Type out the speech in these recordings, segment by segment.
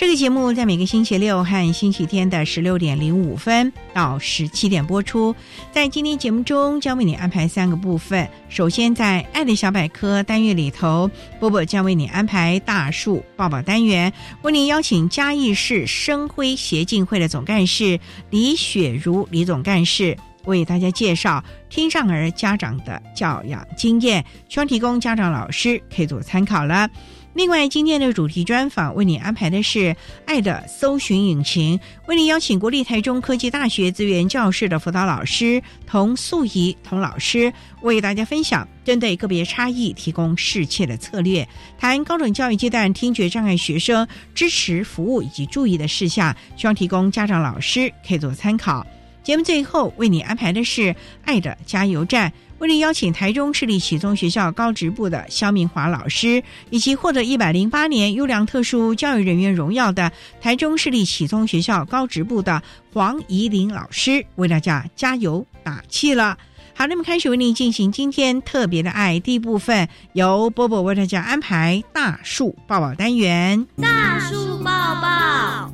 这个节目在每个星期六和星期天的十六点零五分到十七点播出。在今天节目中，将为你安排三个部分。首先，在“爱的小百科”单元里头，波波将为你安排大树抱抱单元，为您邀请嘉义市生辉协进会的总干事李雪茹李总干事，为大家介绍听障儿家长的教养经验，希望提供家长老师可以做参考了。另外，今天的主题专访为你安排的是“爱的搜寻引擎”，为你邀请国立台中科技大学资源教室的辅导老师童素怡童老师，为大家分享针对个别差异提供适切的策略，谈高等教育阶段听觉障碍学生支持服务以及注意的事项，希望提供家长老师可以做参考。节目最后为你安排的是“爱的加油站”。为您邀请台中市立启聪学校高职部的肖明华老师，以及获得一百零八年优良特殊教育人员荣耀的台中市立启聪学校高职部的黄怡玲老师，为大家加油打气了。好，那么开始为您进行今天特别的爱第一部分，由波波为大家安排大树抱抱单元。大树抱抱，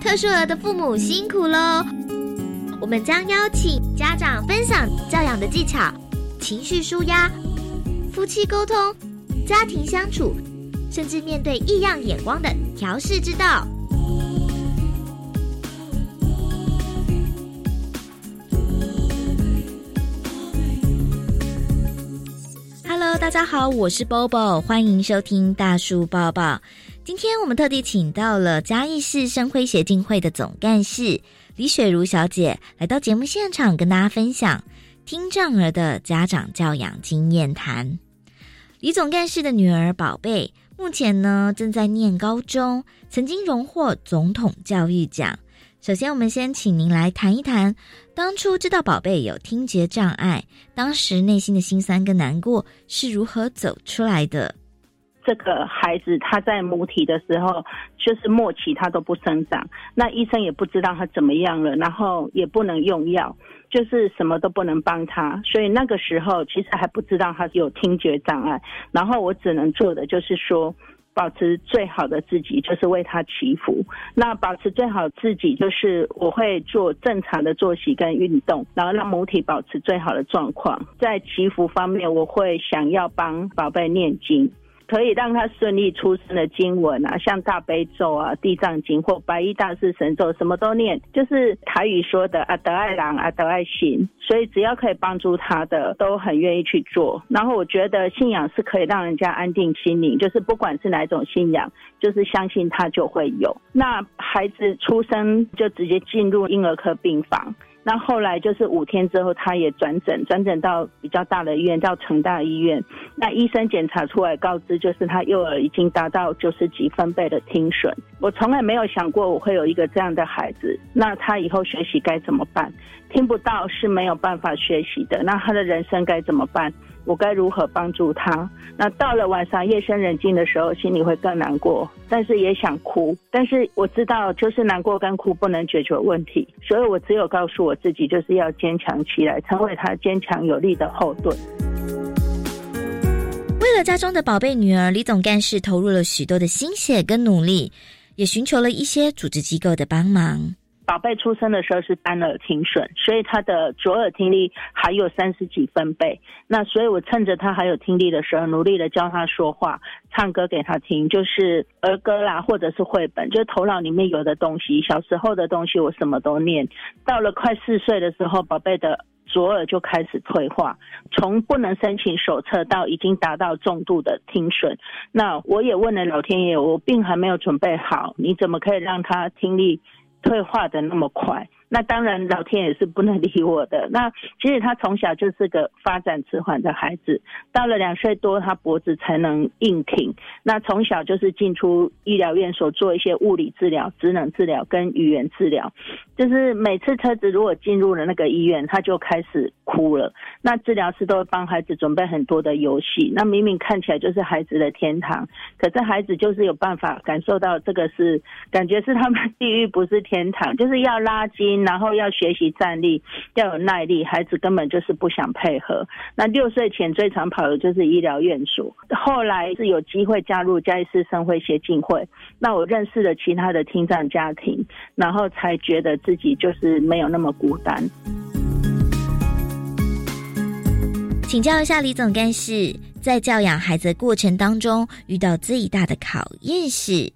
特殊儿的父母辛苦喽。我们将邀请家长分享教养的技巧、情绪舒压、夫妻沟通、家庭相处，甚至面对异样眼光的调试之道。Hello，大家好，我是 Bobo，欢迎收听大树抱抱。今天我们特地请到了嘉义市生辉协进会的总干事。李雪茹小姐来到节目现场，跟大家分享听障儿的家长教养经验谈。李总干事的女儿宝贝，目前呢正在念高中，曾经荣获总统教育奖。首先，我们先请您来谈一谈，当初知道宝贝有听觉障碍，当时内心的心酸跟难过是如何走出来的。这个孩子他在母体的时候，就是末期他都不生长，那医生也不知道他怎么样了，然后也不能用药，就是什么都不能帮他，所以那个时候其实还不知道他有听觉障碍，然后我只能做的就是说，保持最好的自己，就是为他祈福。那保持最好自己，就是我会做正常的作息跟运动，然后让母体保持最好的状况。在祈福方面，我会想要帮宝贝念经。可以让他顺利出生的经文啊，像大悲咒啊、地藏经或白衣大士神咒，什么都念，就是台语说的阿德爱郎、阿德爱心。所以只要可以帮助他的，都很愿意去做。然后我觉得信仰是可以让人家安定心灵，就是不管是哪种信仰，就是相信他就会有。那孩子出生就直接进入婴儿科病房。那后来就是五天之后，他也转诊，转诊到比较大的医院，叫成大医院。那医生检查出来告知，就是他幼儿已经达到九十几分贝的听损。我从来没有想过我会有一个这样的孩子，那他以后学习该怎么办？听不到是没有办法学习的，那他的人生该怎么办？我该如何帮助他？那到了晚上夜深人静的时候，心里会更难过，但是也想哭。但是我知道，就是难过跟哭不能解决问题，所以我只有告诉我自己，就是要坚强起来，成为他坚强有力的后盾。为了家中的宝贝女儿，李总干事投入了许多的心血跟努力，也寻求了一些组织机构的帮忙。宝贝出生的时候是单耳听损，所以他的左耳听力还有三十几分贝。那所以我趁着他还有听力的时候，努力的教他说话、唱歌给他听，就是儿歌啦，或者是绘本，就是头脑里面有的东西。小时候的东西我什么都念。到了快四岁的时候，宝贝的左耳就开始退化，从不能申请手册到已经达到重度的听损。那我也问了老天爷，我病还没有准备好，你怎么可以让他听力？退化的那么快。那当然，老天也是不能理我的。那其实他从小就是个发展迟缓的孩子，到了两岁多，他脖子才能硬挺。那从小就是进出医疗院所做一些物理治疗、职能治疗跟语言治疗。就是每次车子如果进入了那个医院，他就开始哭了。那治疗师都会帮孩子准备很多的游戏。那明明看起来就是孩子的天堂，可是孩子就是有办法感受到这个是感觉是他们地狱，不是天堂，就是要拉筋。然后要学习站立，要有耐力，孩子根本就是不想配合。那六岁前最常跑的就是医疗院所，后来是有机会加入嘉义市生辉协进会，那我认识了其他的听障家庭，然后才觉得自己就是没有那么孤单。请教一下李总干事，在教养孩子的过程当中，遇到最大的考验是，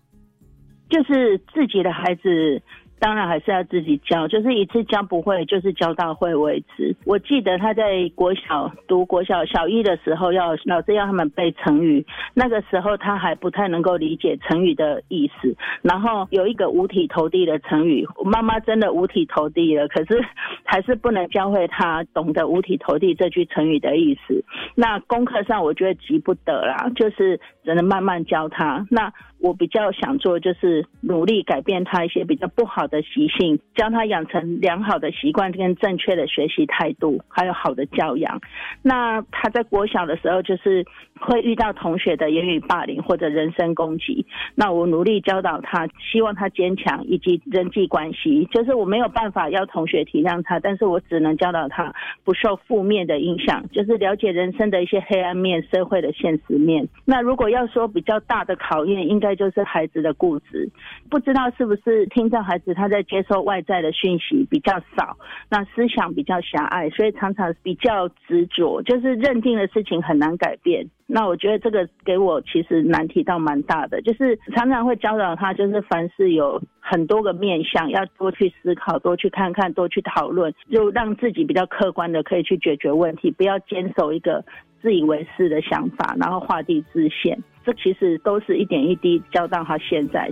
就是自己的孩子。当然还是要自己教，就是一次教不会，就是教到会为止。我记得他在国小读国小小一的时候，要老师要他们背成语，那个时候他还不太能够理解成语的意思。然后有一个五体投地的成语，妈妈真的五体投地了，可是还是不能教会他懂得五体投地这句成语的意思。那功课上我觉得急不得啦，就是只能慢慢教他。那我比较想做就是努力改变他一些比较不好的习性，教他养成良好的习惯跟正确的学习态度，还有好的教养。那他在国小的时候就是会遇到同学的言语霸凌或者人身攻击，那我努力教导他，希望他坚强以及人际关系。就是我没有办法要同学体谅他，但是我只能教导他不受负面的影响，就是了解人生的一些黑暗面、社会的现实面。那如果要说比较大的考验，应该。再就是孩子的固执，不知道是不是听障孩子他在接受外在的讯息比较少，那思想比较狭隘，所以常常比较执着，就是认定的事情很难改变。那我觉得这个给我其实难题倒蛮大的，就是常常会教导他，就是凡事有很多个面向，要多去思考，多去看看，多去讨论，就让自己比较客观的可以去解决问题，不要坚守一个自以为是的想法，然后画地自限。这其实都是一点一滴教到他现在。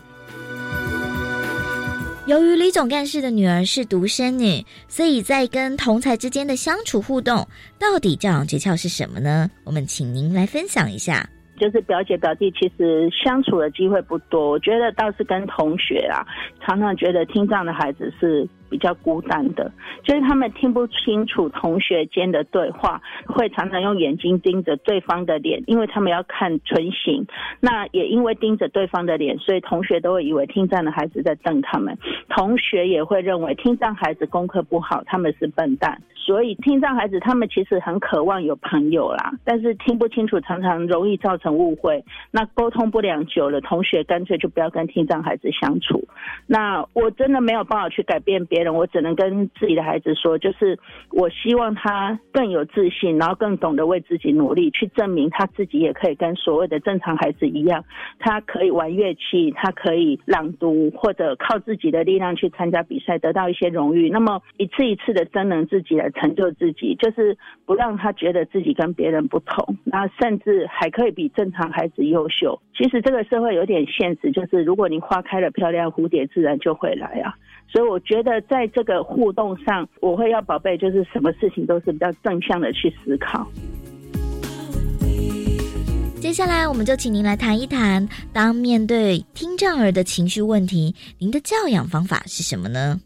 由于李总干事的女儿是独生女，所以在跟同才之间的相处互动，到底教养诀窍是什么呢？我们请您来分享一下。就是表姐表弟，其实相处的机会不多。我觉得倒是跟同学啊，常常觉得听障的孩子是。比较孤单的，就是他们听不清楚同学间的对话，会常常用眼睛盯着对方的脸，因为他们要看唇形。那也因为盯着对方的脸，所以同学都会以为听障的孩子在瞪他们。同学也会认为听障孩子功课不好，他们是笨蛋。所以听障孩子他们其实很渴望有朋友啦，但是听不清楚，常常容易造成误会。那沟通不良久了，同学干脆就不要跟听障孩子相处。那我真的没有办法去改变别。我只能跟自己的孩子说，就是我希望他更有自信，然后更懂得为自己努力，去证明他自己也可以跟所谓的正常孩子一样，他可以玩乐器，他可以朗读，或者靠自己的力量去参加比赛，得到一些荣誉。那么一次一次的真能自己来成就自己，就是不让他觉得自己跟别人不同，那甚至还可以比正常孩子优秀。其实这个社会有点现实，就是如果你花开了漂亮，蝴蝶自然就会来啊。所以我觉得在这个互动上，我会要宝贝，就是什么事情都是比较正向的去思考。接下来，我们就请您来谈一谈，当面对听障儿的情绪问题，您的教养方法是什么呢？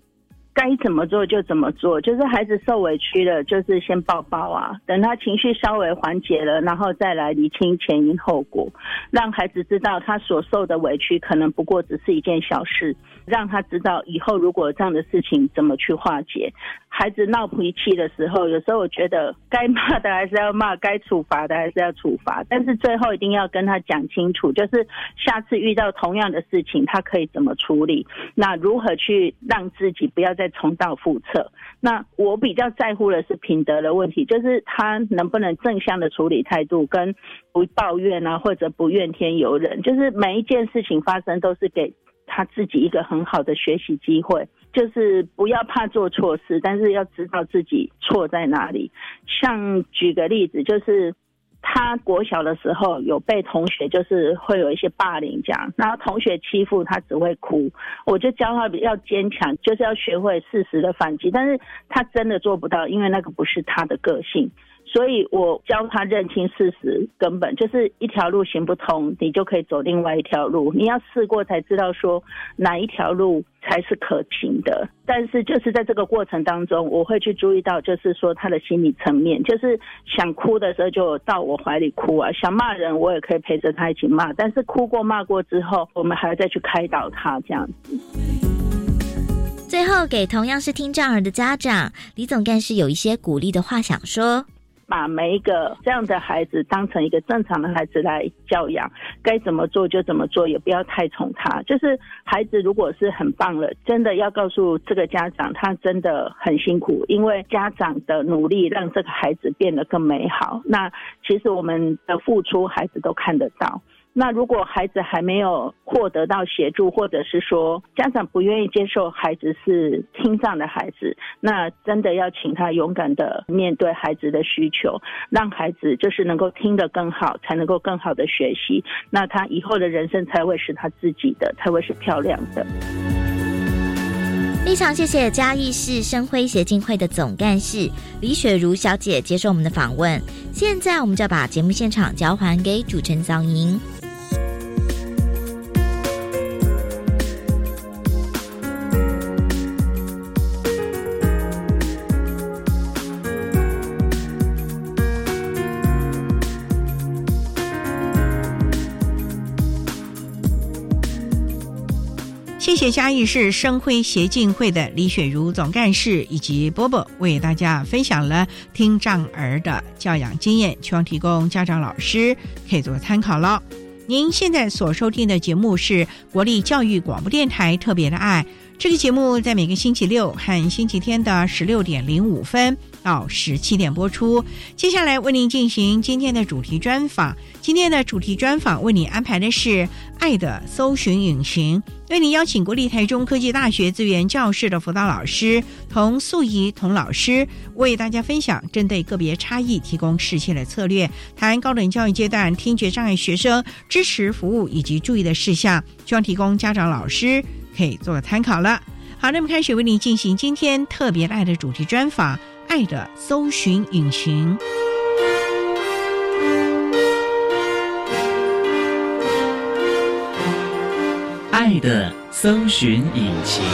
该怎么做就怎么做，就是孩子受委屈了，就是先抱抱啊，等他情绪稍微缓解了，然后再来理清前因后果，让孩子知道他所受的委屈可能不过只是一件小事，让他知道以后如果这样的事情怎么去化解。孩子闹脾气的时候，有时候我觉得该骂的还是要骂，该处罚的还是要处罚，但是最后一定要跟他讲清楚，就是下次遇到同样的事情，他可以怎么处理，那如何去让自己不要再重蹈覆辙。那我比较在乎的是品德的问题，就是他能不能正向的处理态度，跟不抱怨啊，或者不怨天尤人，就是每一件事情发生都是给他自己一个很好的学习机会。就是不要怕做错事，但是要知道自己错在哪里。像举个例子，就是他国小的时候有被同学就是会有一些霸凌这样，然后同学欺负他只会哭，我就教他要坚强，就是要学会适时的反击，但是他真的做不到，因为那个不是他的个性。所以我教他认清事实，根本就是一条路行不通，你就可以走另外一条路。你要试过才知道说哪一条路才是可行的。但是就是在这个过程当中，我会去注意到，就是说他的心理层面，就是想哭的时候就到我怀里哭啊，想骂人我也可以陪着他一起骂。但是哭过骂过之后，我们还要再去开导他这样子。最后，给同样是听障儿的家长，李总干事有一些鼓励的话想说。把每一个这样的孩子当成一个正常的孩子来教养，该怎么做就怎么做，也不要太宠他。就是孩子如果是很棒了，真的要告诉这个家长，他真的很辛苦，因为家长的努力让这个孩子变得更美好。那其实我们的付出，孩子都看得到。那如果孩子还没有获得到协助，或者是说家长不愿意接受孩子是听障的孩子，那真的要请他勇敢的面对孩子的需求，让孩子就是能够听得更好，才能够更好的学习，那他以后的人生才会是他自己的，才会是漂亮的。非常谢谢嘉义市生辉协进会的总干事李雪茹小姐接受我们的访问。现在我们就要把节目现场交还给主持人早莹。嘉义市生辉协进会的李雪茹总干事以及波波为大家分享了听障儿的教养经验，希望提供家长老师可以做参考了。您现在所收听的节目是国立教育广播电台特别的爱，这个节目在每个星期六和星期天的十六点零五分到十七点播出。接下来为您进行今天的主题专访。今天的主题专访为你安排的是《爱的搜寻引擎》，为您邀请国立台中科技大学资源教室的辅导老师童素怡童老师，为大家分享针对个别差异提供适切的策略，谈高等教育阶段听觉障碍学生支持服务以及注意的事项，希望提供家长老师可以做个参考了。好，那么开始为你进行今天特别爱的主题专访，《爱的搜寻引擎》。爱的搜寻引擎。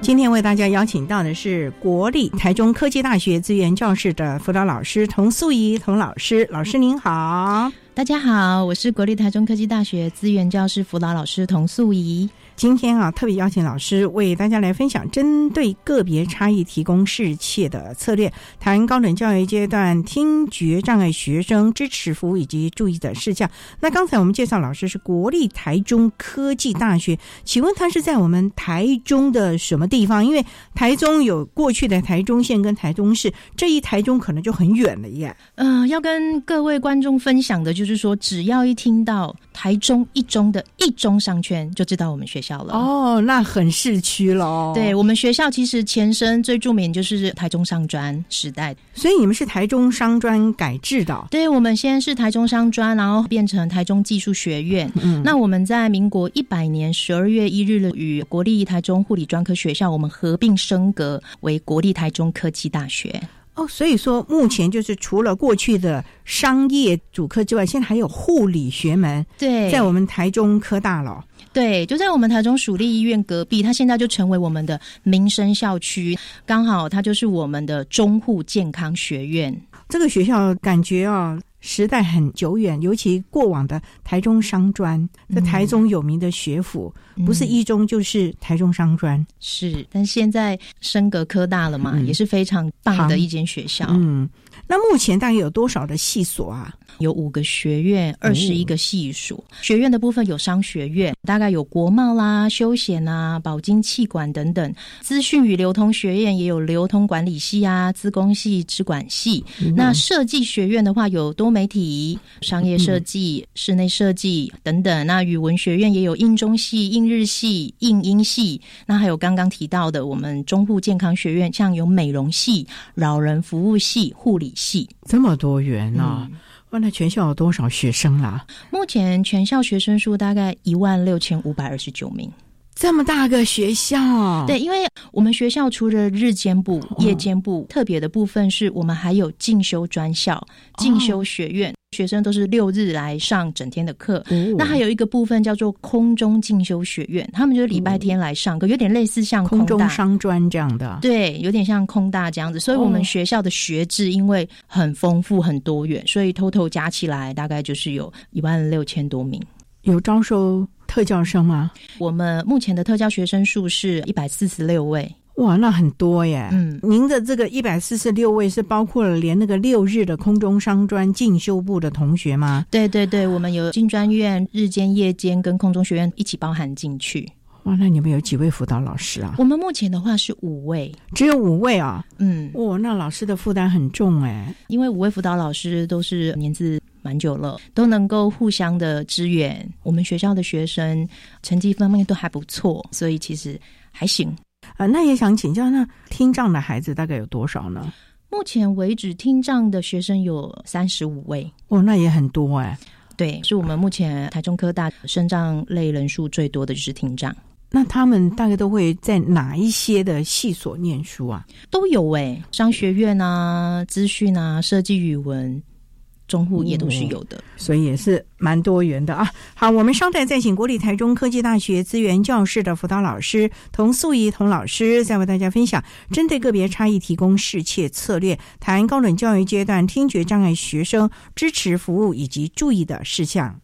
今天为大家邀请到的是国立台中科技大学资源教室的辅导老师童素怡童老师，老师您好，大家好，我是国立台中科技大学资源教室辅导老师童素怡。今天啊，特别邀请老师为大家来分享针对个别差异提供适切的策略，谈高等教育阶段听觉障碍学生支持服务以及注意的事项。那刚才我们介绍老师是国立台中科技大学，请问他是在我们台中的什么地方？因为台中有过去的台中县跟台中市，这一台中可能就很远了耶。嗯，要跟各位观众分享的就是说，只要一听到台中一中的一中商圈，就知道我们学校了。哦，那很市区了哦。对我们学校其实前身最著名就是台中商专时代，所以你们是台中商专改制的。对，我们先是台中商专，然后变成台中技术学院。嗯，那我们在民国一百年十二月一日的与国立台中护理专科学校，我们合并升格为国立台中科技大学。哦，所以说目前就是除了过去的商业主科之外，现在还有护理学门。对，在我们台中科大了。对，就在我们台中蜀立医院隔壁，它现在就成为我们的民生校区，刚好它就是我们的中护健康学院。这个学校感觉啊。时代很久远，尤其过往的台中商专，在台中有名的学府，不是一中就是台中商专。是，但现在升格科大了嘛，也是非常棒的一间学校。嗯。那目前大概有多少的系所啊？有五个学院，二十一个系所。学院的部分有商学院，大概有国贸啦、休闲啊、保金气管等等。资讯与流通学院也有流通管理系啊、资工系、资管系。那设计学院的话，有多媒体、商业设计、室内设计等等。那语文学院也有印中系、印日系、印英系。那还有刚刚提到的，我们中护健康学院，像有美容系、老人服务系、护理。系这么多元呢？问那全校有多少学生啦？目前全校学生数大概一万六千五百二十九名。这么大个学校，对，因为我们学校除了日间部、夜间部，特别的部分是我们还有进修专校、进修学院。学生都是六日来上整天的课，那还有一个部分叫做空中进修学院，他们就是礼拜天来上课，有点类似像空中商专这样的，对，有点像空大这样子。所以，我们学校的学制因为很丰富、很多元，所以 total 加起来大概就是有一万六千多名。有招收特教生吗？我们目前的特教学生数是一百四十六位。哇，那很多耶！嗯，您的这个一百四十六位是包括了连那个六日的空中商专进修部的同学吗？对对对，我们有进专院日间、夜间跟空中学院一起包含进去。哇，那你们有几位辅导老师啊？我们目前的话是五位，只有五位啊。嗯，哇，那老师的负担很重哎，因为五位辅导老师都是年资蛮久了，都能够互相的支援。我们学校的学生成绩方面都还不错，所以其实还行。啊，那也想请教，那听障的孩子大概有多少呢？目前为止，听障的学生有三十五位。哦，那也很多哎。对，是我们目前台中科大生障类人数最多的就是听障。那他们大概都会在哪一些的系所念书啊？都有哎，商学院啊，资讯啊，设计语文。中户也都是有的，所以也是蛮多元的啊。好，我们稍待再请国立台中科技大学资源教室的辅导老师童素仪童老师，再为大家分享针对个别差异提供适切策略，谈高等教育阶段听觉障碍学生支持服务以及注意的事项。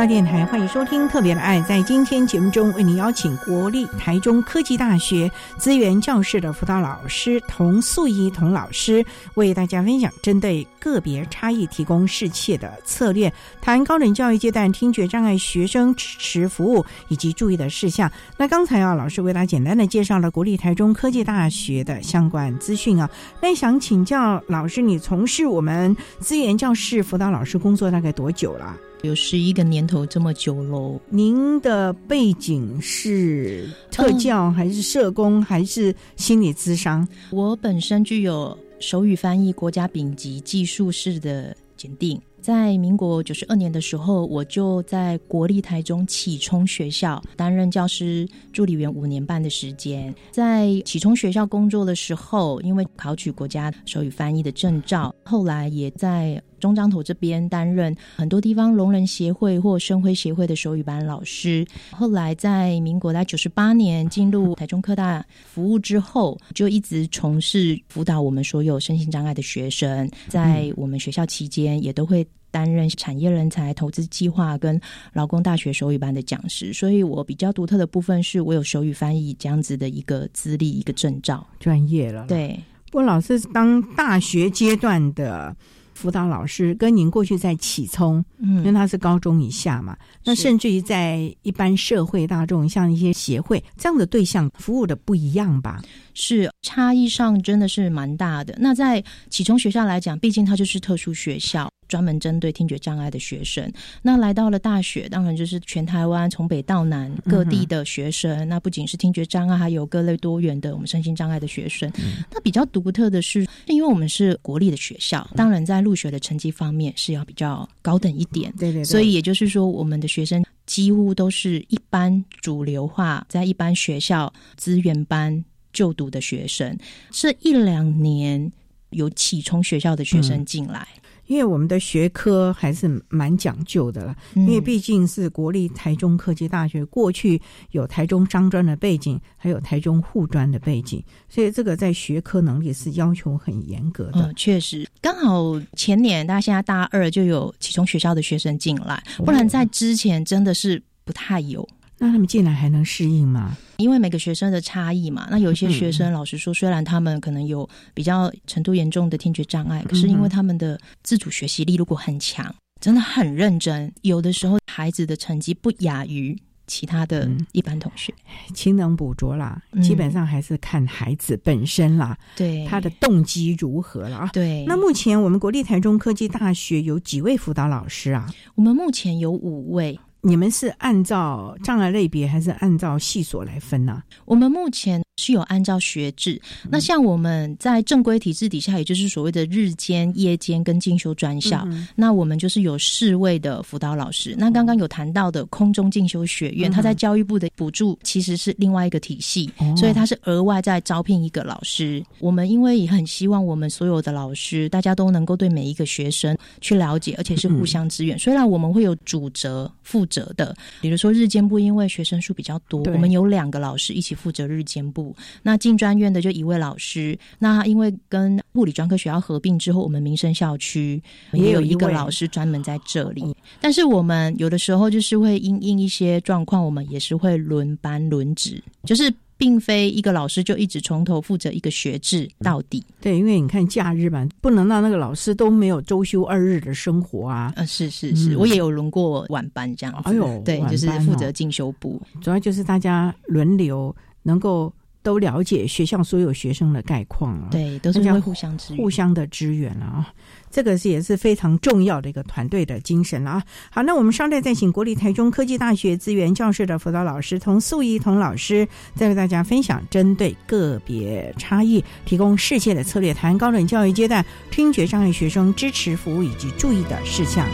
校电台，欢迎收听《特别的爱》。在今天节目中，为您邀请国立台中科技大学资源教室的辅导老师童素怡童老师，为大家分享针对个别差异提供适切的策略，谈高等教育阶段听觉障碍学生支持服务以及注意的事项。那刚才啊，老师为大家简单的介绍了国立台中科技大学的相关资讯啊。那想请教老师，你从事我们资源教室辅导老师工作大概多久了？有十一个年头这么久喽。您的背景是特教还是社工还是心理咨商？我本身具有手语翻译国家丙级技术士的检定。在民国九十二年的时候，我就在国立台中启聪学校担任教师助理员五年半的时间。在启聪学校工作的时候，因为考取国家手语翻译的证照，后来也在中彰头这边担任很多地方聋人协会或生辉协会的手语班老师。后来在民国在九十八年进入台中科大服务之后，就一直从事辅导我们所有身心障碍的学生。在我们学校期间，也都会。担任产业人才投资计划跟劳工大学手语班的讲师，所以我比较独特的部分是我有手语翻译这样子的一个资历、一个证照，专业了。对，不过老师当大学阶段的辅导老师，跟您过去在启聪，嗯，因为他是高中以下嘛，那甚至于在一般社会大众，像一些协会这样的对象服务的不一样吧？是差异上真的是蛮大的。那在启聪学校来讲，毕竟它就是特殊学校。专门针对听觉障碍的学生，那来到了大学，当然就是全台湾从北到南各地的学生。那不仅是听觉障碍，还有各类多元的我们身心障碍的学生。那比较独特的是，因为我们是国立的学校，当然在入学的成绩方面是要比较高等一点。对对。所以也就是说，我们的学生几乎都是一般主流化，在一般学校资源班就读的学生。这一两年有启聪学校的学生进来。因为我们的学科还是蛮讲究的了，因为毕竟是国立台中科技大学，过去有台中商专的背景，还有台中护专的背景，所以这个在学科能力是要求很严格的。确实，刚好前年大家现在大二就有其中学校的学生进来，不然在之前真的是不太有。那他们进来还能适应吗？因为每个学生的差异嘛，那有一些学生，老实说，虽然他们可能有比较程度严重的听觉障碍，可是因为他们的自主学习力如果很强，真的很认真，有的时候孩子的成绩不亚于其他的一般同学。勤能补拙啦，基本上还是看孩子本身啦，对他的动机如何了啊？对。那目前我们国立台中科技大学有几位辅导老师啊？我们目前有五位。你们是按照障碍类别还是按照系所来分呢？我们目前。是有按照学制，那像我们在正规体制底下，也就是所谓的日间、夜间跟进修专校，那我们就是有四位的辅导老师。那刚刚有谈到的空中进修学院，它在教育部的补助其实是另外一个体系，所以它是额外在招聘一个老师。我们因为也很希望我们所有的老师大家都能够对每一个学生去了解，而且是互相支援。虽然我们会有主责、负责的，比如说日间部，因为学生数比较多，我们有两个老师一起负责日间部。那进专院的就一位老师，那因为跟物理专科学校合并之后，我们民生校区也有一个老师专门在这里。但是我们有的时候就是会因应一些状况，我们也是会轮班轮值，就是并非一个老师就一直从头负责一个学制到底。对，因为你看假日嘛，不能让那个老师都没有周休二日的生活啊。呃，是是是，我也有轮过晚班这样子。哎呦，对，就是负责进修部，主要就是大家轮流能够。都了解学校所有学生的概况了，对，都是会互相支互相的支援了啊，这个是也是非常重要的一个团队的精神了啊。好，那我们稍待再请国立台中科技大学资源教室的辅导老师童素怡童老师，再为大家分享针对个别差异提供世界的策略，谈高等教育阶段听觉障碍学生支持服务以及注意的事项。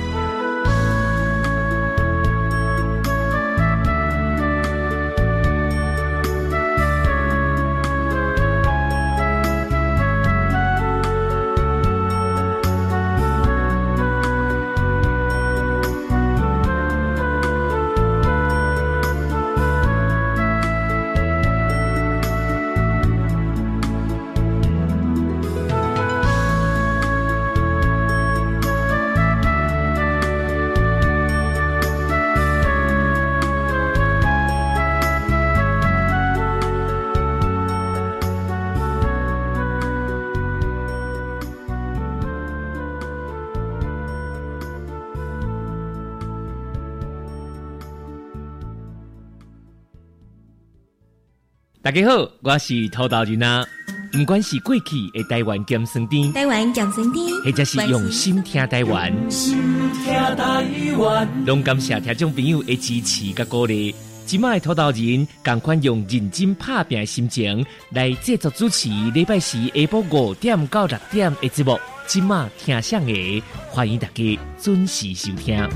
家好，我是陶大人啊。不管是过去的台湾咸酸甜，台湾咸酸甜，或者是用心听台湾，心听台湾，拢感谢听众朋友的支持甲鼓励。今麦土豆人赶快用认真拍拼的心情来制作主持礼拜四下晡五点到六点的节目。今麦听上的，欢迎大家准时收听。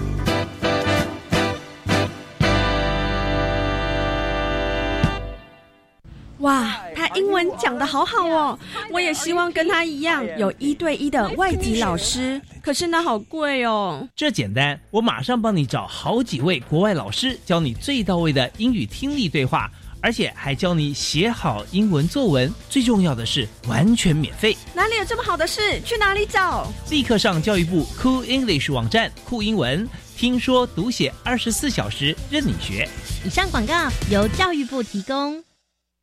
哇，他英文讲的好好哦！我也希望跟他一样有一对一的外籍老师，可是那好贵哦。这简单，我马上帮你找好几位国外老师，教你最到位的英语听力对话，而且还教你写好英文作文。最重要的是，完全免费。哪里有这么好的事？去哪里找？立刻上教育部 Cool English 网站酷英文，听说读写二十四小时任你学。以上广告由教育部提供。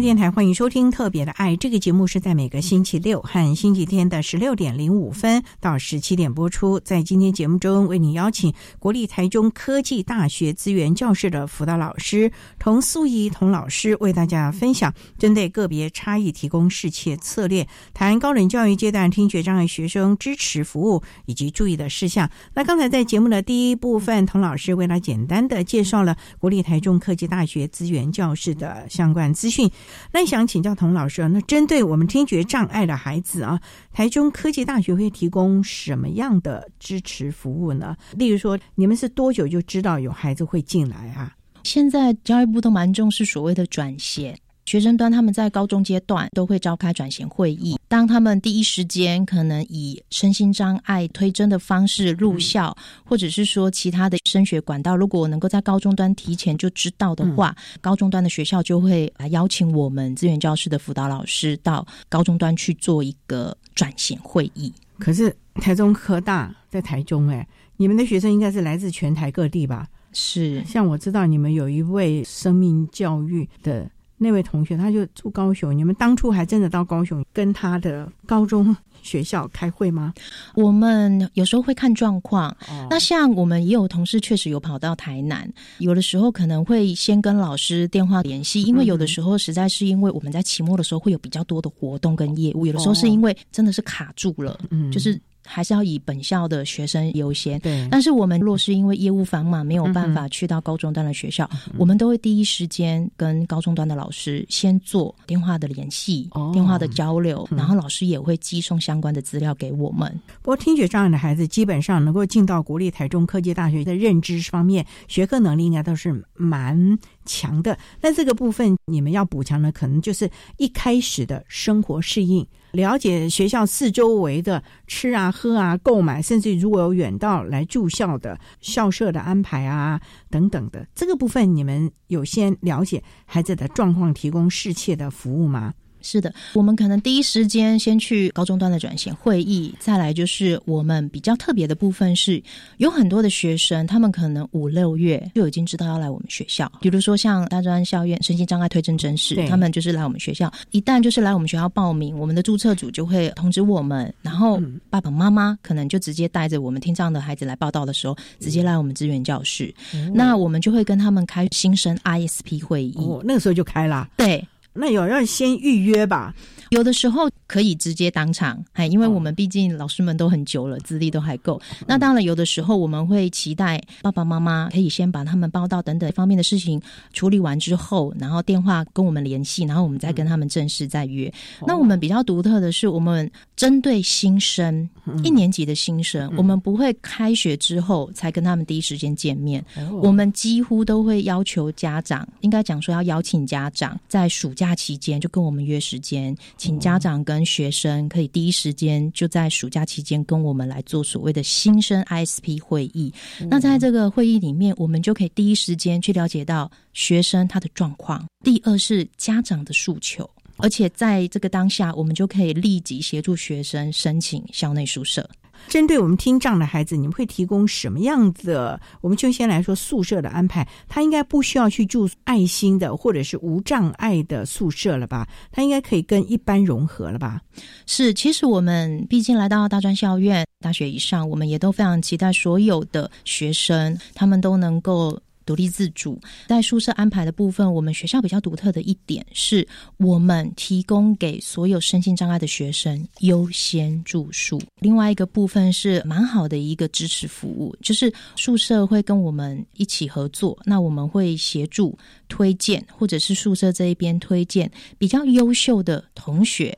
电台欢迎收听《特别的爱》这个节目，是在每个星期六和星期天的十六点零五分到十七点播出。在今天节目中，为你邀请国立台中科技大学资源教室的辅导老师童素怡童老师，为大家分享针对个别差异提供适切策略，谈高等教育阶段听觉障碍学生支持服务以及注意的事项。那刚才在节目的第一部分，童老师为他简单的介绍了国立台中科技大学资源教室的相关资讯。那想请教童老师，那针对我们听觉障碍的孩子啊，台中科技大学会提供什么样的支持服务呢？例如说，你们是多久就知道有孩子会进来啊？现在教育部都蛮重视所谓的转衔。学生端他们在高中阶段都会召开转衔会议，当他们第一时间可能以身心障碍推甄的方式入校，或者是说其他的升学管道，如果能够在高中端提前就知道的话，高中端的学校就会来邀请我们资源教室的辅导老师到高中端去做一个转衔会议。可是台中科大在台中，哎，你们的学生应该是来自全台各地吧？是，像我知道你们有一位生命教育的。那位同学他就住高雄，你们当初还真的到高雄跟他的高中学校开会吗？我们有时候会看状况。那像我们也有同事确实有跑到台南，有的时候可能会先跟老师电话联系，因为有的时候实在是因为我们在期末的时候会有比较多的活动跟业务，有的时候是因为真的是卡住了，嗯，就是。还是要以本校的学生优先。对，但是我们若是因为业务繁忙没有办法去到高中端的学校，我们都会第一时间跟高中端的老师先做电话的联系、电话的交流，然后老师也会寄送相关的资料给我们。不过听觉障碍的孩子基本上能够进到国立台中科技大学的认知方面、学科能力应该都是蛮强的。那这个部分你们要补强的，可能就是一开始的生活适应。了解学校四周围的吃啊、喝啊、购买，甚至如果有远道来住校的校舍的安排啊等等的，这个部分你们有先了解孩子的状况，提供适切的服务吗？是的，我们可能第一时间先去高中端的转型会议，再来就是我们比较特别的部分是，有很多的学生，他们可能五六月就已经知道要来我们学校，比如说像大专校院身心障碍推甄真试，他们就是来我们学校，一旦就是来我们学校报名，我们的注册组就会通知我们，然后爸爸妈妈可能就直接带着我们听障的孩子来报道的时候，直接来我们资源教室，那我们就会跟他们开新生 ISP 会议，哦，那个时候就开了，对。那有要先预约吧？有的时候可以直接当场，哎，因为我们毕竟老师们都很久了，资历都还够。那当然，有的时候我们会期待爸爸妈妈可以先把他们报道等等方面的事情处理完之后，然后电话跟我们联系，然后我们再跟他们正式再约。那我们比较独特的是，我们针对新生一年级的新生，我们不会开学之后才跟他们第一时间见面，我们几乎都会要求家长，应该讲说要邀请家长在暑假。期间就跟我们约时间，请家长跟学生可以第一时间就在暑假期间跟我们来做所谓的新生 ISP 会议。那在这个会议里面，我们就可以第一时间去了解到学生他的状况。第二是家长的诉求，而且在这个当下，我们就可以立即协助学生申请校内宿舍。针对我们听障的孩子，你们会提供什么样的？我们就先来说宿舍的安排，他应该不需要去住爱心的或者是无障碍的宿舍了吧？他应该可以跟一般融合了吧？是，其实我们毕竟来到大专校院、大学以上，我们也都非常期待所有的学生，他们都能够。独立自主，在宿舍安排的部分，我们学校比较独特的一点是，我们提供给所有身心障碍的学生优先住宿。另外一个部分是蛮好的一个支持服务，就是宿舍会跟我们一起合作，那我们会协助推荐，或者是宿舍这一边推荐比较优秀的同学。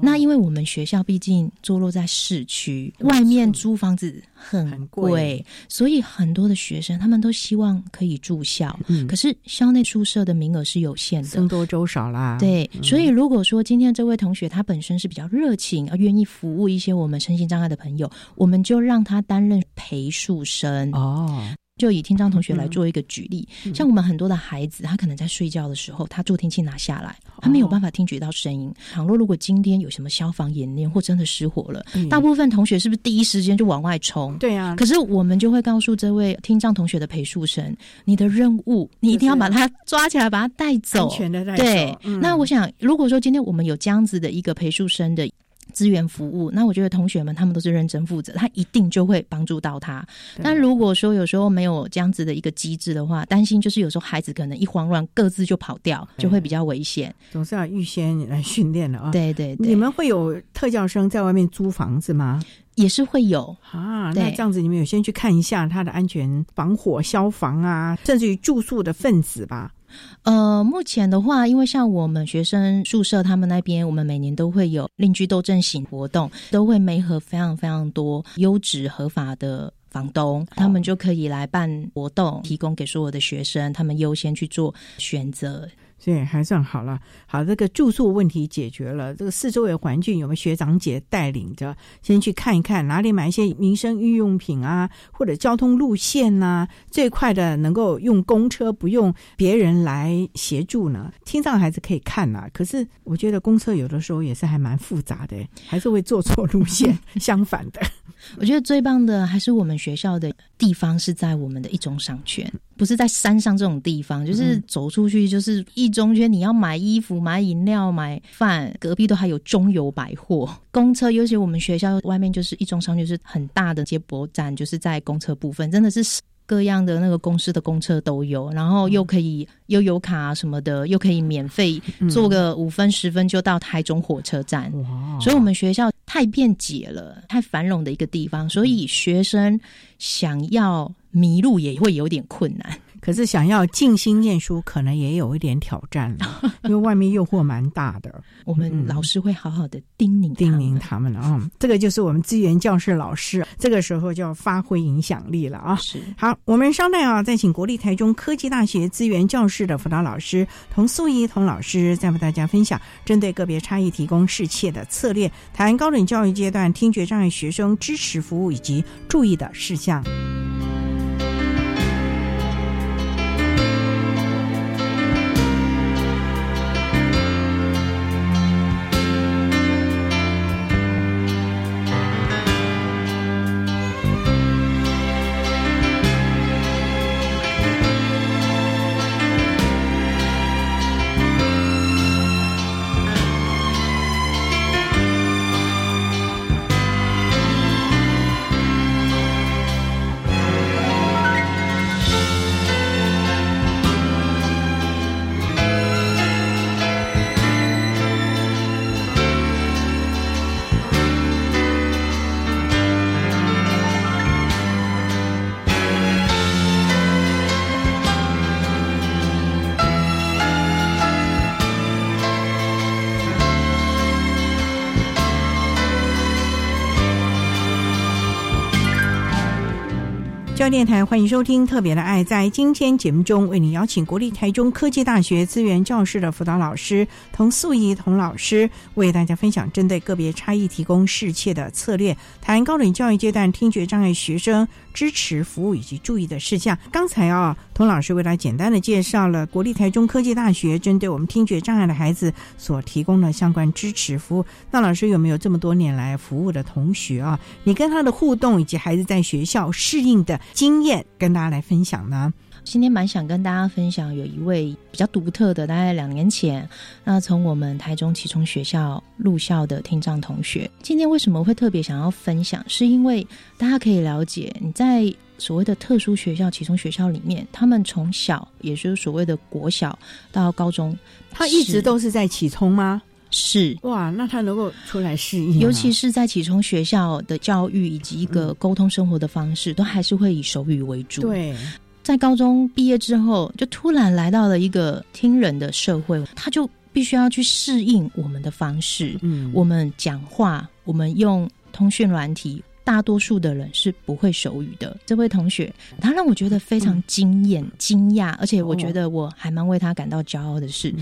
那因为我们学校毕竟坐落在市区，外面租房子很贵，所以很多的学生他们都希望可以住校。嗯，可是校内宿舍的名额是有限的，僧多粥少啦。对，所以如果说今天这位同学他本身是比较热情，而愿意服务一些我们身心障碍的朋友，我们就让他担任陪宿生。哦。就以听障同学来做一个举例，像我们很多的孩子，他可能在睡觉的时候，他助听器拿下来，他没有办法听觉到声音。倘若如果今天有什么消防演练或真的失火了，大部分同学是不是第一时间就往外冲？对啊。可是我们就会告诉这位听障同学的陪宿生，你的任务，你一定要把他抓起来，把他带走，安全的带走。对。那我想，如果说今天我们有这样子的一个陪宿生的。资源服务，那我觉得同学们他们都是认真负责，他一定就会帮助到他。但如果说有时候没有这样子的一个机制的话，担心就是有时候孩子可能一慌乱，各自就跑掉，就会比较危险。总是要预先来训练的啊。对对，你们会有特教生在外面租房子吗？也是会有啊。那这样子，你们有先去看一下他的安全、防火、消防啊，甚至于住宿的分子吧。呃，目前的话，因为像我们学生宿舍，他们那边我们每年都会有邻居斗争型活动，都会媒合非常非常多优质合法的房东，他们就可以来办活动，提供给所有的学生，他们优先去做选择。所以还算好了，好，这个住宿问题解决了。这个四周围环境有没有学长姐带领着，先去看一看哪里买一些民生日用品啊，或者交通路线呐，最快的能够用公车，不用别人来协助呢？听障孩子可以看呐，可是我觉得公车有的时候也是还蛮复杂的，还是会坐错路线，相反的。我觉得最棒的还是我们学校的地方是在我们的一中商圈，不是在山上这种地方，就是走出去就是一中圈，你要买衣服、买饮料、买饭，隔壁都还有中油百货。公车，尤其我们学校外面就是一中商圈，是很大的接驳站，就是在公车部分，真的是。各样的那个公司的公车都有，然后又可以悠游卡什么的，又可以免费坐个五分十分就到台中火车站。所以，我们学校太便捷了，太繁荣的一个地方，所以学生想要迷路也会有点困难。可是想要静心念书，可能也有一点挑战了，因为外面诱惑蛮大的。我们老师会好好的叮咛叮咛他们了啊。这个就是我们资源教室老师，这个时候就要发挥影响力了啊。是好，我们稍待啊，再请国立台中科技大学资源教室的辅导老师童素怡童老师，再为大家分享针对个别差异提供适切的策略，谈高等教育阶段听觉障碍学生支持服务以及注意的事项。电台，欢迎收听《特别的爱》。在今天节目中，为您邀请国立台中科技大学资源教室的辅导老师童素怡童老师，为大家分享针对个别差异提供适切的策略，谈高等教育阶段听觉障碍学生支持服务以及注意的事项。刚才啊，童老师为大家简单的介绍了国立台中科技大学针对我们听觉障碍的孩子所提供的相关支持服务。那老师有没有这么多年来服务的同学啊？你跟他的互动以及孩子在学校适应的？经验跟大家来分享呢。今天蛮想跟大家分享，有一位比较独特的，大概两年前，那从我们台中启聪学校入校的听障同学。今天为什么会特别想要分享？是因为大家可以了解，你在所谓的特殊学校启聪学校里面，他们从小，也就是所谓的国小到高中，他一直都是在启聪吗？是哇，那他能够出来适应，尤其是在启聪学校的教育以及一个沟通生活的方式，都还是会以手语为主。对，在高中毕业之后，就突然来到了一个听人的社会，他就必须要去适应我们的方式。嗯，我们讲话，我们用通讯软体，大多数的人是不会手语的。这位同学，他让我觉得非常惊艳、惊讶，而且我觉得我还蛮为他感到骄傲的是。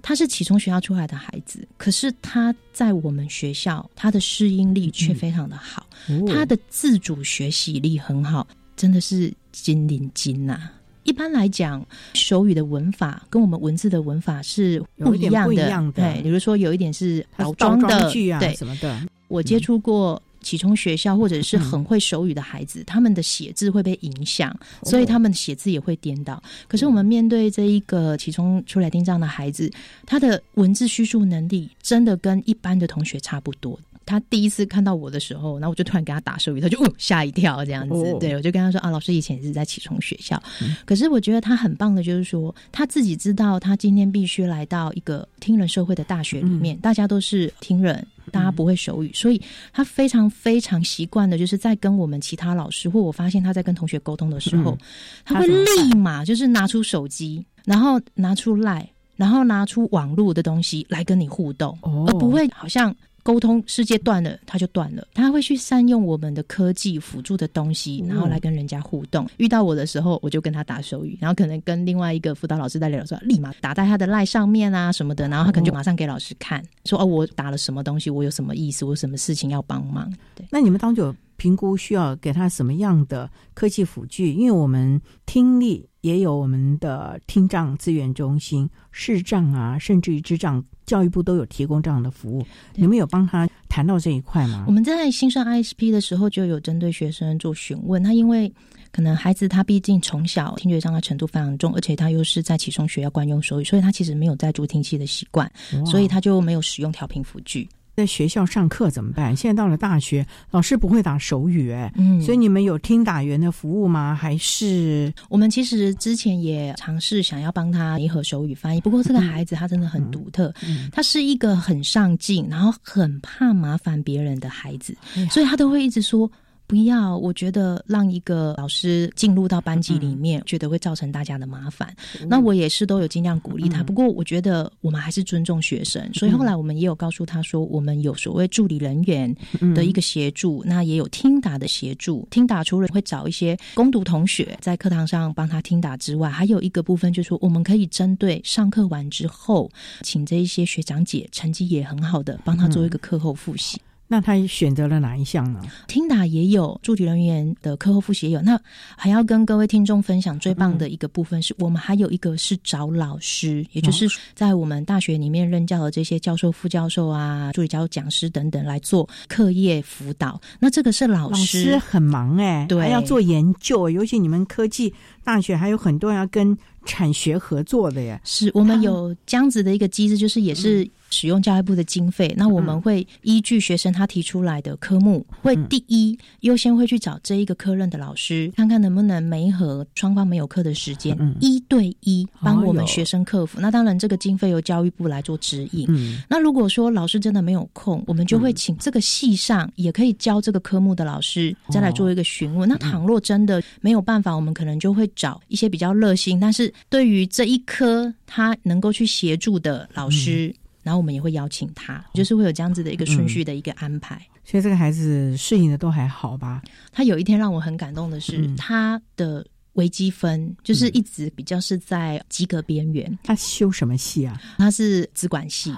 他是启聪学校出来的孩子，可是他在我们学校，他的适应力却非常的好，他的自主学习力很好，真的是金领巾呐。一般来讲，手语的文法跟我们文字的文法是不一样的，对，比如说有一点是倒装的，对什么的。我接触过。启聪学校或者是很会手语的孩子，他们的写字会被影响，所以他们写字也会颠倒。可是我们面对这一个启聪出来听障的孩子，他的文字叙述能力真的跟一般的同学差不多。他第一次看到我的时候，然后我就突然给他打手语，他就哦吓一跳这样子。对我就跟他说啊，老师以前也是在启聪学校，可是我觉得他很棒的，就是说他自己知道他今天必须来到一个听人社会的大学里面，大家都是听人。大家不会手语，所以他非常非常习惯的，就是在跟我们其他老师，或我发现他在跟同学沟通的时候，他会立马就是拿出手机，然后拿出赖，然后拿出网络的东西来跟你互动，而不会好像。沟通世界断了，他就断了。他会去善用我们的科技辅助的东西，然后来跟人家互动。遇到我的时候，我就跟他打手语，然后可能跟另外一个辅导老师在聊，说立马打在他的赖上面啊什么的，然后他可能就马上给老师看，说哦，我打了什么东西，我有什么意思，我有什么事情要帮忙。对，那你们当有评估需要给他什么样的科技辅具？因为我们听力也有我们的听障资源中心，视障啊，甚至于智障。教育部都有提供这样的服务，你们有帮他谈到这一块吗？我们在新生 ISP 的时候就有针对学生做询问，他因为可能孩子他毕竟从小听觉障碍程度非常重，而且他又是在启聪学校惯用手语，所以他其实没有在助听器的习惯，所以他就没有使用调频辅具。在学校上课怎么办？现在到了大学，老师不会打手语，哎，嗯，所以你们有听打员的服务吗？还是我们其实之前也尝试想要帮他联合手语翻译，不过这个孩子他真的很独特，他是一个很上进，然后很怕麻烦别人的孩子，所以他都会一直说。不要，我觉得让一个老师进入到班级里面，觉得会造成大家的麻烦。那我也是都有尽量鼓励他。不过我觉得我们还是尊重学生，所以后来我们也有告诉他说，我们有所谓助理人员的一个协助，那也有听打的协助。听打除了会找一些攻读同学在课堂上帮他听打之外，还有一个部分就是说，我们可以针对上课完之后，请这一些学长姐成绩也很好的，帮他做一个课后复习。那他选择了哪一项呢？听打也有助理人员的课后复习也有。那还要跟各位听众分享最棒的一个部分，是我们还有一个是找老师，也就是在我们大学里面任教的这些教授、副教授啊、助理教讲师等等来做课业辅导。那这个是老师很忙哎，对，还要做研究，尤其你们科技大学还有很多要跟产学合作的耶。是我们有这样子的一个机制，就是也是。使用教育部的经费，那我们会依据学生他提出来的科目，会第一优先会去找这一个科任的老师，看看能不能没和双方没有课的时间，一对一帮我们学生克服。那当然，这个经费由教育部来做指引。那如果说老师真的没有空，我们就会请这个系上也可以教这个科目的老师再来做一个询问。那倘若真的没有办法，我们可能就会找一些比较热心，但是对于这一科他能够去协助的老师。然后我们也会邀请他，就是会有这样子的一个顺序的一个安排。所以这个孩子适应的都还好吧？他有一天让我很感动的是，嗯他的微积分就是一直比较是在及格边缘。他修什么系啊？他是资管系，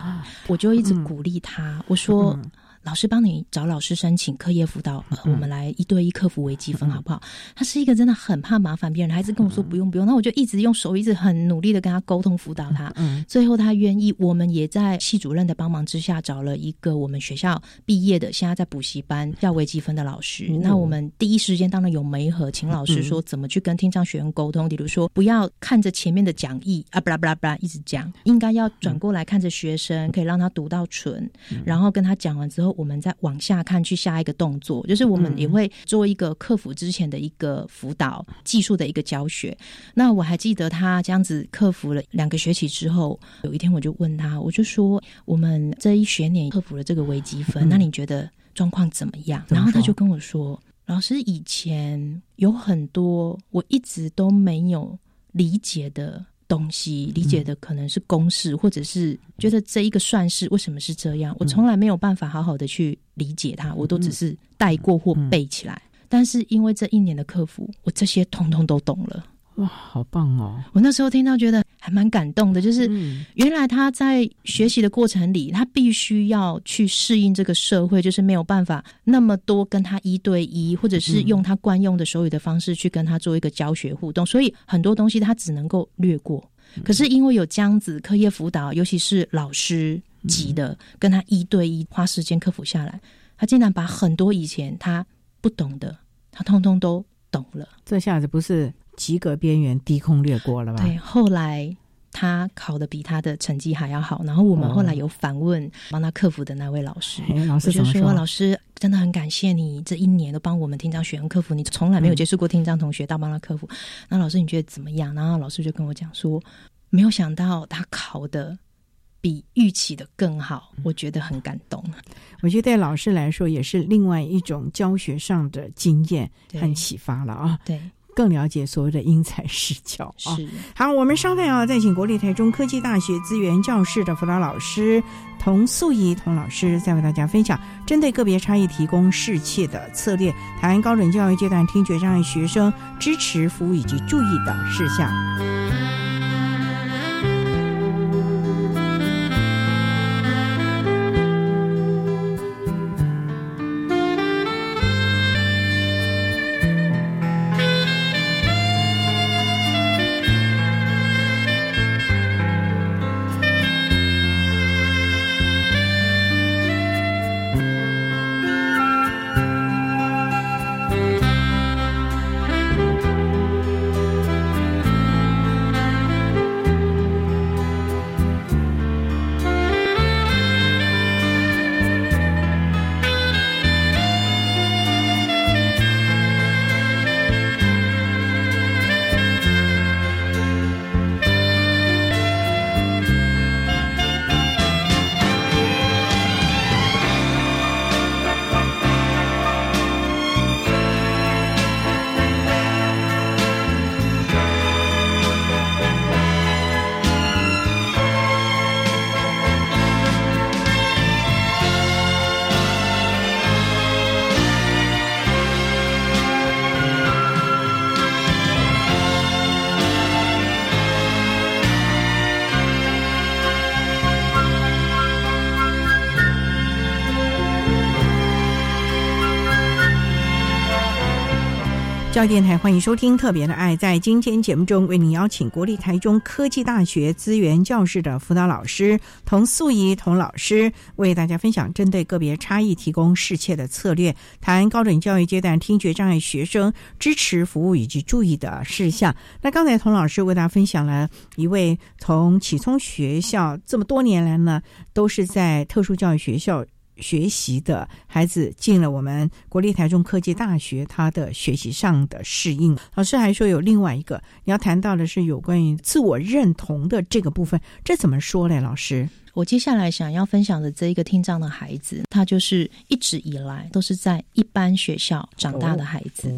我就一直鼓励他，我说。嗯老师帮你找老师申请课业辅导，呃嗯。我们来一对一克服微积分，好不好？他是一个真的很怕麻烦别人的孩子，跟我说不用不用，那我就一直用手，一直很努力的跟他沟通辅导他。嗯最后他愿意，我们也在系主任的帮忙之下，找了一个我们学校毕业的，现在在补习班教微积分的老师。嗯那我们第一时间当然有媒合，请老师说怎么去跟听障学员沟通，比如说不要看着前面的讲义啊，巴拉巴拉巴拉一直讲，应该要转过来看着学生，可以让他读到纯，然后跟他讲完之后，我们再往下看去下一个动作，就是我们也会做一个克服之前的一个辅导技术的一个教学。那我还记得他这样子克服了两个学期之后，有一天我就问他，我就说我们这一学年克服了这个微积分，嗯那你觉得状况怎么样？然后他就跟我说，老师以前有很多我一直都没有理解的。东西理解的可能是公式，或者是觉得这一个算式为什么是这样，我从来没有办法好好的去理解它，我都只是带过或背起来。但是因为这一年的克服，我这些通通都懂了。哇，好棒哦！我那时候听到觉得还蛮感动的，就是嗯原来他在学习的过程里，他必须要去适应这个社会，就是没有办法那么多跟他一对一，或者是用他惯用的手语的方式去跟他做一个教学互动，所以很多东西他只能够略过。可是因为有这样子课业辅导，尤其是老师级的，跟他一对一花时间克服下来，他竟然把很多以前他不懂的，他通通都懂了。这下子不是及格边缘低空掠过了吧？对，后来他考的比他的成绩还要好，然后我们后来有反问帮他克服的那位老师，哎老师我就说老师真的很感谢你这一年都帮我们听障学员克服，你从来没有接触过听障同学，到帮他克服。那老师你觉得怎么样？然后老师就跟我讲说，没有想到他考的。比预期的更好，我觉得很感动。我觉得对老师来说也是另外一种教学上的经验对和启发了啊。对，更了解所谓的因材施教啊。是好，我们稍待啊，再请国立台中科技大学资源教室的辅导老师童素仪童老师，再为大家分享针对个别差异提供适切的策略，台湾高等教育阶段听觉障碍学生支持服务以及注意的事项。教电台欢迎收听《特别的爱》。在今天节目中，为您邀请国立台中科技大学资源教室的辅导老师童素仪童老师，为大家分享针对个别差异提供适切的策略，谈高等教育阶段听觉障碍学生支持服务以及注意的事项。那刚才童老师为大家分享了一位从启聪学校这么多年来呢，都是在特殊教育学校。学习的孩子进了我们国立台中科技大学，他的学习上的适应。老师还说有另外一个你要谈到的是有关于自我认同的这个部分，这怎么说嘞？老师，我接下来想要分享的这一个听障的孩子，他就是一直以来都是在一般学校长大的孩子。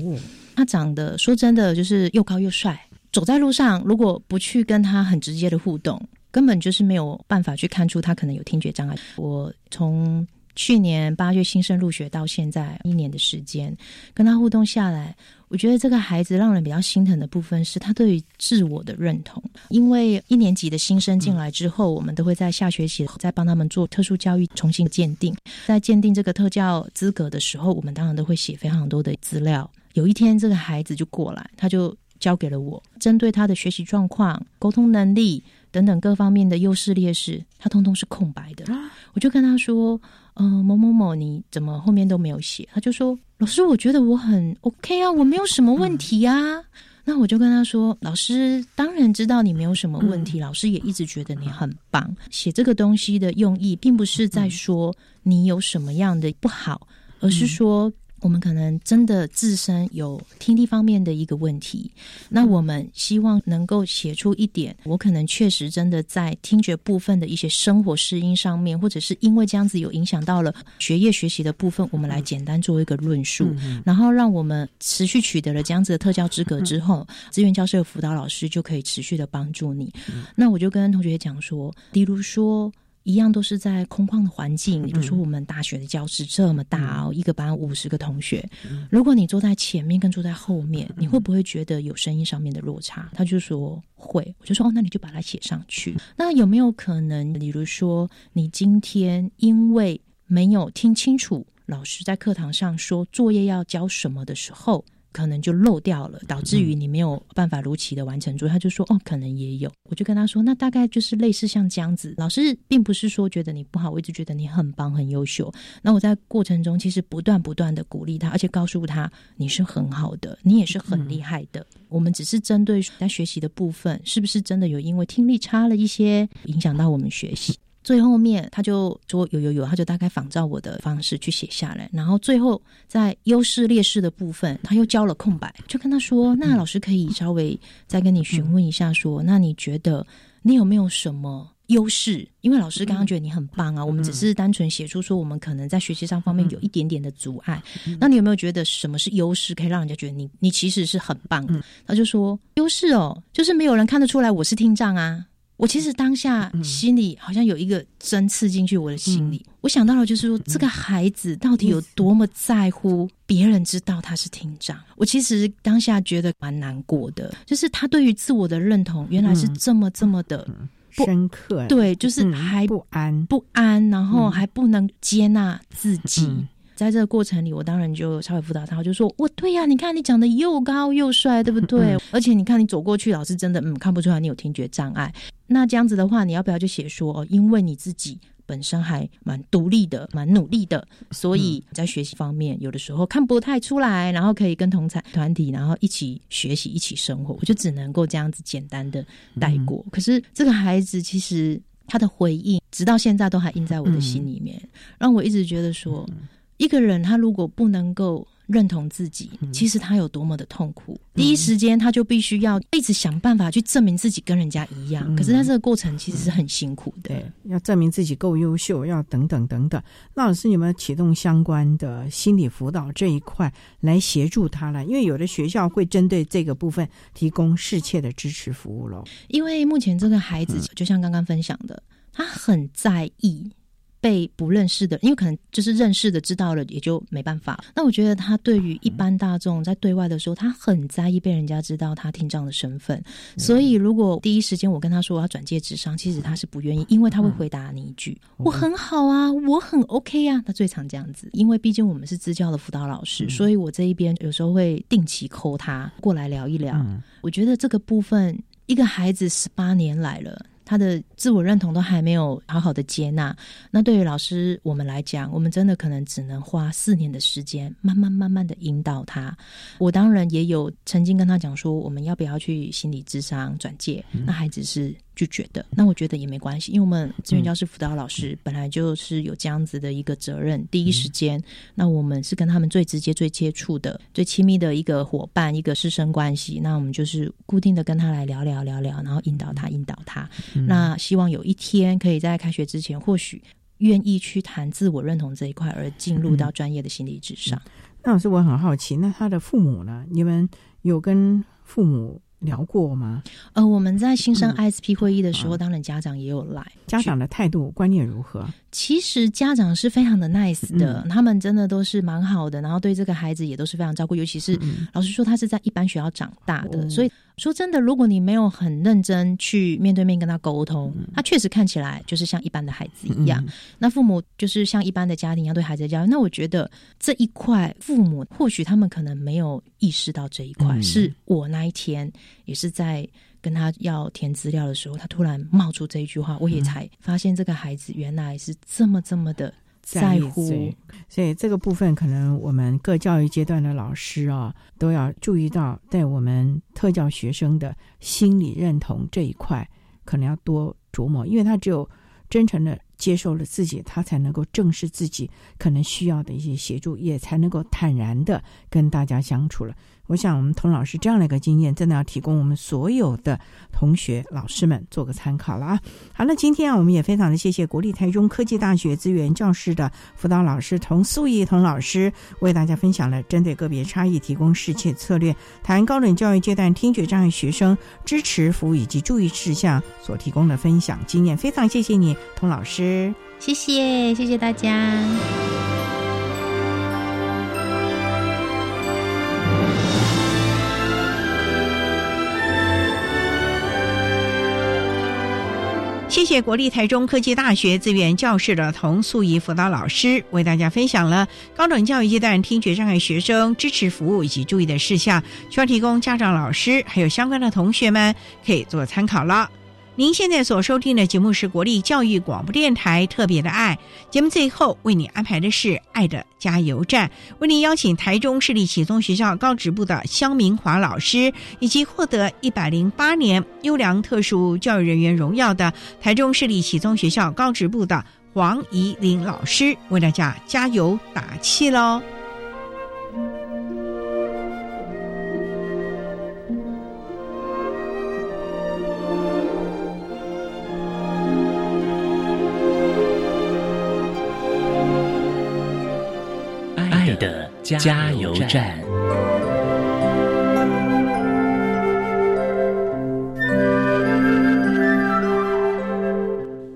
他长得说真的就是又高又帅，走在路上如果不去跟他很直接的互动，根本就是没有办法去看出他可能有听觉障碍。我从去年八月新生入学到现在一年的时间，跟他互动下来，我觉得这个孩子让人比较心疼的部分是他对于自我的认同。因为一年级的新生进来之后，我们都会在下学期再帮他们做特殊教育重新鉴定，在鉴定这个特教资格的时候，我们当然都会写非常多的资料。有一天，这个孩子就过来，他就交给了我，针对他的学习状况、沟通能力等等各方面的优势劣势，他通通是空白的。我就跟他说。嗯，某某某，你怎么后面都没有写？他就说：“老师，我觉得我很 OK 啊，我没有什么问题啊。”那我就跟他说：“老师当然知道你没有什么问题，老师也一直觉得你很棒。写这个东西的用意，并不是在说你有什么样的不好，而是说。”我们可能真的自身有听力方面的一个问题，那我们希望能够写出一点，我可能确实真的在听觉部分的一些生活适应上面，或者是因为这样子有影响到了学业学习的部分，我们来简单做一个论述，然后让我们持续取得了这样子的特教资格之后，资源教师的辅导老师就可以持续的帮助你。那我就跟同学讲说，比如说。一样都是在空旷的环境，比如说我们大学的教室这么大哦，一个班五十个同学，如果你坐在前面跟坐在后面，你会不会觉得有声音上面的落差？他就说会，我就说哦，那你就把它写上去。那有没有可能，比如说你今天因为没有听清楚老师在课堂上说作业要交什么的时候？可能就漏掉了，导致于你没有办法如期的完成作业。他就说：“哦，可能也有。”我就跟他说：“那大概就是类似像这样子。”老师并不是说觉得你不好，我一直觉得你很棒、很优秀。那我在过程中其实不断不断的鼓励他，而且告诉他你是很好的，你也是很厉害的。我们只是针对在学习的部分，是不是真的有因为听力差了一些，影响到我们学习？最后面他就说有有有，他就大概仿照我的方式去写下来，然后最后在优势劣势的部分，他又交了空白，就跟他说：“那老师可以稍微再跟你询问一下，说那你觉得你有没有什么优势？因为老师刚刚觉得你很棒啊，我们只是单纯写出说我们可能在学习上方面有一点点的阻碍，那你有没有觉得什么是优势，可以让人家觉得你你其实是很棒的？”他就说：“优势哦，就是没有人看得出来我是听障啊。”我其实当下心里好像有一个针刺进去我的心里，我想到了就是说，这个孩子到底有多么在乎别人知道他是厅长。我其实当下觉得蛮难过的，就是他对于自我的认同原来是这么这么的深刻，对，就是还不安。不安，然后还不能接纳自己。在这个过程里，我当然就稍微辅导他，我就说：“我对呀，你看你长得又高又帅，对不对？而且你看你走过去，老师真的嗯看不出来你有听觉障碍。那这样子的话，你要不要就写说，因为你自己本身还蛮独立的，蛮努力的，所以在学习方面有的时候看不太出来，然后可以跟同才团体，然后一起学习，一起生活。我就只能够这样子简单的带过。可是这个孩子其实他的回应，直到现在都还印在我的心里面，让我一直觉得说。”一个人他如果不能够认同自己，其实他有多么的痛苦。第一时间他就必须要一直想办法去证明自己跟人家一样。可是他这个过程其实是很辛苦的，对，要证明自己够优秀，要等等等等。那老师有没有启动相关的心理辅导这一块来协助他了？因为有的学校会针对这个部分提供适切的支持服务喽。因为目前这个孩子就像刚刚分享的，他很在意。被不认识的，因为可能就是认识的知道了，也就没办法。那我觉得他对于一般大众在对外的时候，他很在意被人家知道他听障的身份。所以如果第一时间我跟他说我要转介智商，其实他是不愿意，因为他会回答你一句：“我很好啊，我很 OK 啊。”他最常这样子，因为毕竟我们是支教的辅导老师，所以我这一边有时候会定期扣他过来聊一聊。我觉得这个部分，一个孩子十八年来了。他的自我认同都还没有好好的接纳，那对于老师我们来讲，我们真的可能只能花四年的时间，慢慢慢慢的引导他。我当然也有曾经跟他讲说，我们要不要去心理智商转介？那孩子是。拒绝的，那我觉得也没关系，因为我们资源教师辅导老师本来就是有这样子的一个责任，第一时间，那我们是跟他们最直接、最接触的、最亲密的一个伙伴，一个师生关系，那我们就是固定的跟他来聊聊聊聊，然后引导他，引导他。那希望有一天可以在开学之前，或许愿意去谈自我认同这一块，而进入到专业的心理智商。那老师，我很好奇，那他的父母呢？你们有跟父母？聊过吗？呃，我们在新生 ISP 会议的时候，当然家长也有来，家长的态度观念如何？其实家长是非常的 nice 的，他们真的都是蛮好的，然后对这个孩子也都是非常照顾，尤其是老实说，他是在一般学校长大的，所以。说真的，如果你没有很认真去面对面跟他沟通，他确实看起来就是像一般的孩子一样。那父母就是像一般的家庭一样对孩子教育。那我觉得这一块，父母或许他们可能没有意识到这一块。是我那一天也是在跟他要填资料的时候，他突然冒出这一句话，我也才发现这个孩子原来是这么这么的。在乎，所以这个部分可能我们各教育阶段的老师啊，都要注意到，在我们特教学生的心理认同这一块，可能要多琢磨，因为他只有真诚的接受了自己，他才能够正视自己可能需要的一些协助，也才能够坦然的跟大家相处了。我想，我们童老师这样的一个经验，真的要提供我们所有的同学、老师们做个参考了啊！好，那今天啊，我们也非常的谢谢国立台中科技大学资源教室的辅导老师童素义童老师，为大家分享了针对个别差异提供适切策略，谈高等教育阶段听觉障碍学生支持服务以及注意事项所提供的分享经验，非常谢谢你，童老师，谢谢，谢谢大家。谢谢国立台中科技大学资源教室的童素怡辅导老师为大家分享了高等教育阶段听觉障碍学生支持服务以及注意的事项，需要提供家长、老师还有相关的同学们可以做参考了。您现在所收听的节目是国立教育广播电台特别的爱节目，最后为你安排的是爱的加油站，为您邀请台中市立启聪学校高职部的肖明华老师，以及获得一百零八年优良特殊教育人员荣耀的台中市立启聪学校高职部的黄怡玲老师，为大家加油打气喽。加油站，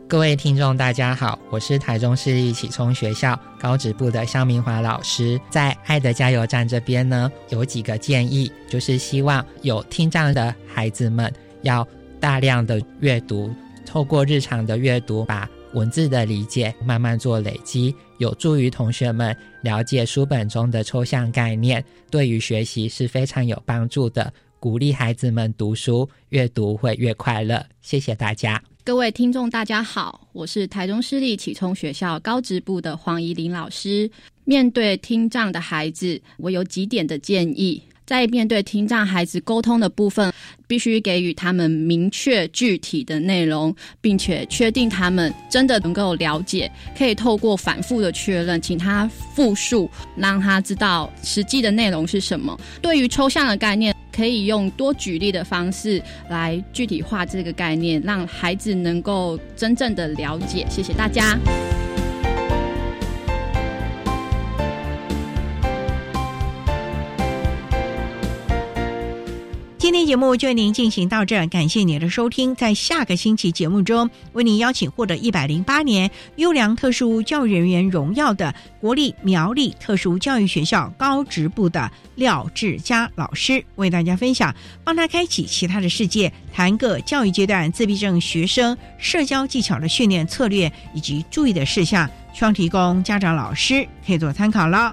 各位听众，大家好，我是台中市立启聪学校高职部的肖明华老师。在爱的加油站这边呢，有几个建议，就是希望有听障的孩子们要大量的阅读，透过日常的阅读，把文字的理解慢慢做累积。有助于同学们了解书本中的抽象概念，对于学习是非常有帮助的。鼓励孩子们读书，阅读会越快乐。谢谢大家，各位听众，大家好，我是台中市立启聪学校高职部的黄怡玲老师。面对听障的孩子，我有几点的建议。在面对听障孩子沟通的部分，必须给予他们明确具体的内容，并且确定他们真的能够了解。可以透过反复的确认，请他复述，让他知道实际的内容是什么。对于抽象的概念，可以用多举例的方式来具体化这个概念，让孩子能够真正的了解。谢谢大家。今天节目就为您进行到这，感谢您的收听。在下个星期节目中，为您邀请获得一百零八年优良特殊教育人员荣耀的国立苗栗特殊教育学校高职部的廖志佳老师，为大家分享，帮他开启其他的世界，谈个教育阶段自闭症学生社交技巧的训练策略以及注意的事项，希望提供家长、老师可以做参考了。